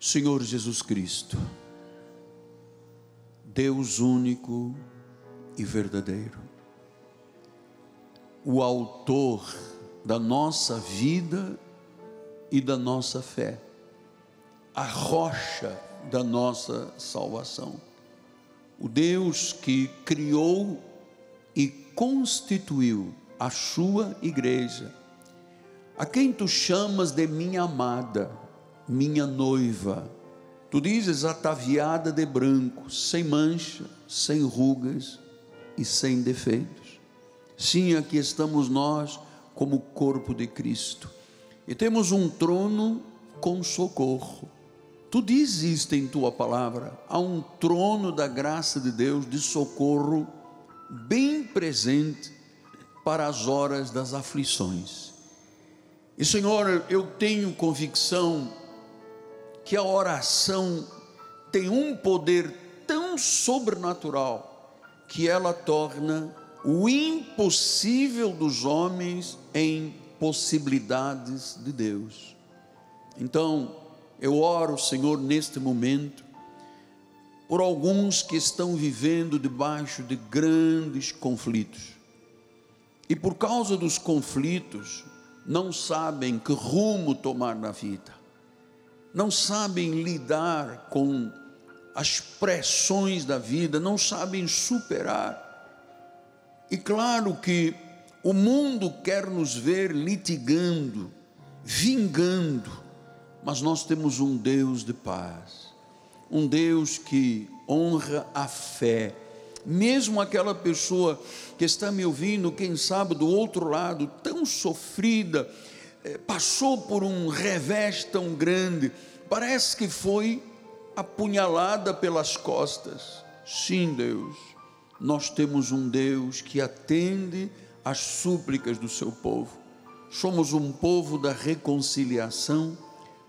Senhor Jesus Cristo, Deus único e verdadeiro, o Autor da nossa vida e da nossa fé, a rocha da nossa salvação, o Deus que criou e constituiu a sua igreja, a quem tu chamas de minha amada, minha noiva. Tu dizes ataviada de branco, sem mancha, sem rugas e sem defeitos. Sim, aqui estamos nós como corpo de Cristo. E temos um trono com socorro. Tu dizes em tua palavra. Há um trono da graça de Deus de socorro bem presente para as horas das aflições. E Senhor, eu tenho convicção que a oração tem um poder tão sobrenatural que ela torna o impossível dos homens em possibilidades de Deus. Então, eu oro, Senhor, neste momento, por alguns que estão vivendo debaixo de grandes conflitos. E por causa dos conflitos, não sabem que rumo tomar na vida não sabem lidar com as pressões da vida, não sabem superar. E claro que o mundo quer nos ver litigando, vingando, mas nós temos um Deus de paz, um Deus que honra a fé. Mesmo aquela pessoa que está me ouvindo, quem sabe do outro lado, tão sofrida, passou por um revés tão grande, parece que foi apunhalada pelas costas. Sim, Deus, nós temos um Deus que atende às súplicas do seu povo. Somos um povo da reconciliação,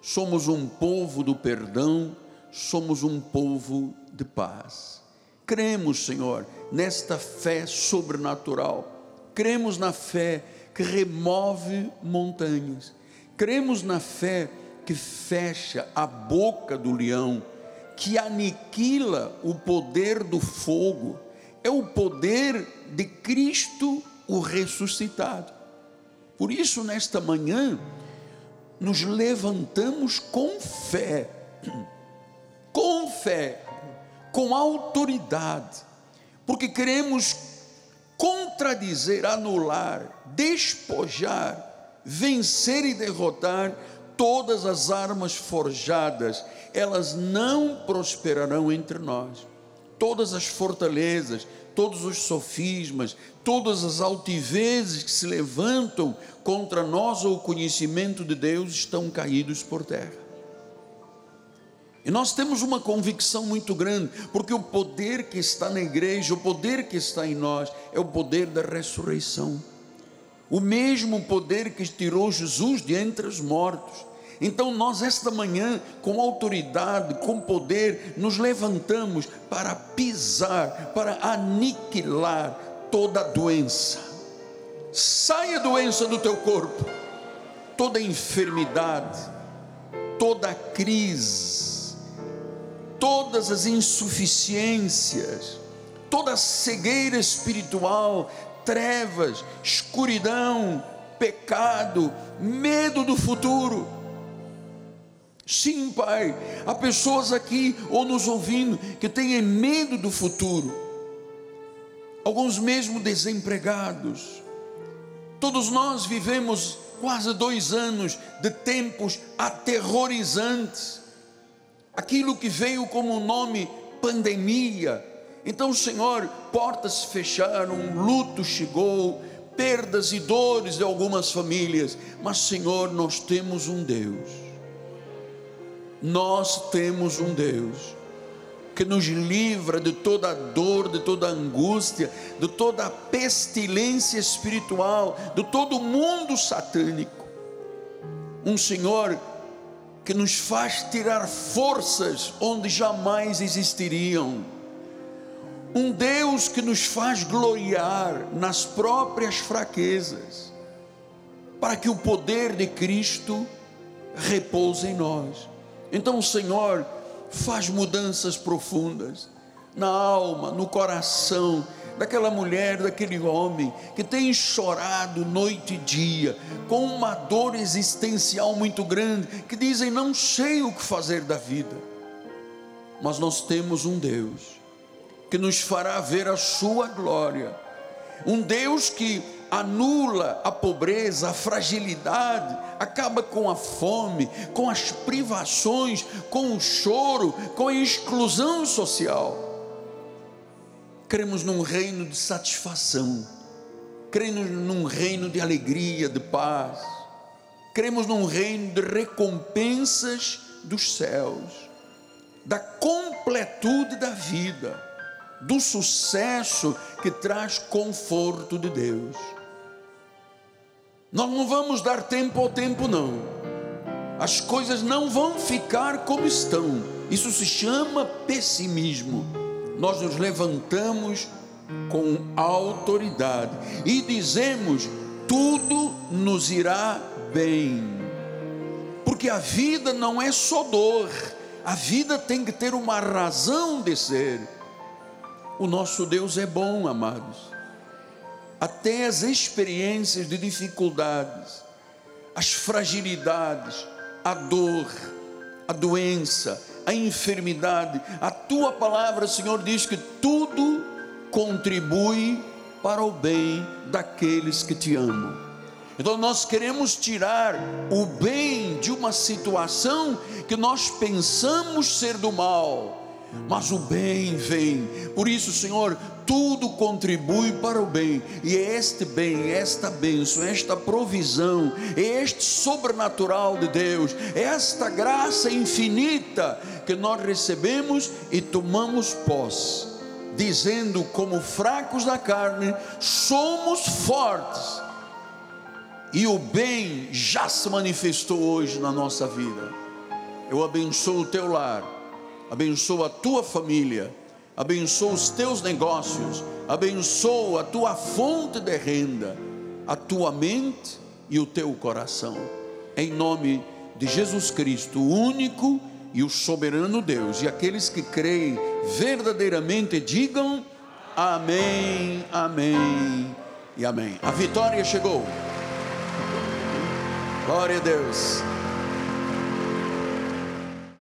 somos um povo do perdão, somos um povo de paz. Cremos, Senhor, nesta fé sobrenatural, cremos na fé que remove montanhas, cremos na fé que fecha a boca do leão, que aniquila o poder do fogo, é o poder de Cristo o ressuscitado. Por isso, nesta manhã, nos levantamos com fé, com fé, com autoridade, porque queremos contradizer, anular, despojar, vencer e derrotar todas as armas forjadas, elas não prosperarão entre nós. Todas as fortalezas, todos os sofismas, todas as altivezes que se levantam contra nós ou o conhecimento de Deus estão caídos por terra. E nós temos uma convicção muito grande, porque o poder que está na igreja, o poder que está em nós, é o poder da ressurreição. O mesmo poder que tirou Jesus de entre os mortos. Então, nós, esta manhã, com autoridade, com poder, nos levantamos para pisar, para aniquilar toda doença. Saia doença do teu corpo, toda enfermidade, toda crise, todas as insuficiências, toda cegueira espiritual, trevas, escuridão, pecado, medo do futuro. Sim, Pai, há pessoas aqui ou nos ouvindo que têm medo do futuro, alguns mesmo desempregados. Todos nós vivemos quase dois anos de tempos aterrorizantes, aquilo que veio como nome pandemia. Então, Senhor, portas fecharam, luto chegou, perdas e dores de algumas famílias, mas, Senhor, nós temos um Deus nós temos um Deus que nos livra de toda dor, de toda angústia, de toda pestilência espiritual, de todo mundo satânico. Um Senhor que nos faz tirar forças onde jamais existiriam. Um Deus que nos faz gloriar nas próprias fraquezas, para que o poder de Cristo repouse em nós Então o Senhor faz mudanças profundas na alma, no coração daquela mulher, daquele homem que tem chorado noite e dia, com uma dor existencial muito grande, que dizem: Não sei o que fazer da vida. Mas nós temos um Deus que nos fará ver a Sua glória, um Deus que anula a pobreza, a fragilidade, acaba com a fome, com as privações, com o choro, com a exclusão social. Cremos num reino de satisfação, cremos num reino de alegria, de paz, cremos num reino de recompensas dos céus, da completude da vida, do sucesso que traz conforto de Deus. Nós não vamos dar tempo ao tempo, não. As coisas não vão ficar como estão. Isso se chama pessimismo. Nós nos levantamos com autoridade e dizemos: tudo nos irá bem. Porque a vida não é só dor, a vida tem que ter uma razão de ser. O nosso Deus é bom, amados até as experiências de dificuldades, as fragilidades, a dor, a doença, a enfermidade. A tua palavra, Senhor, diz que tudo contribui para o bem daqueles que te amam. Então nós queremos tirar o bem de uma situação que nós pensamos ser do mal, mas o bem vem. Por isso, Senhor, tudo contribui para o bem, e é este bem, esta bênção, esta provisão, é este sobrenatural de Deus, é esta graça infinita que nós recebemos e tomamos posse, dizendo, como fracos da carne, somos fortes, e o bem já se manifestou hoje na nossa vida. Eu abençoo o teu lar, abençoo a tua família abençoa os teus negócios, abençoa a tua fonte de renda, a tua mente e o teu coração. Em nome de Jesus Cristo, o único e o soberano Deus. E aqueles que creem verdadeiramente digam amém, amém e amém. A vitória chegou. Glória a Deus.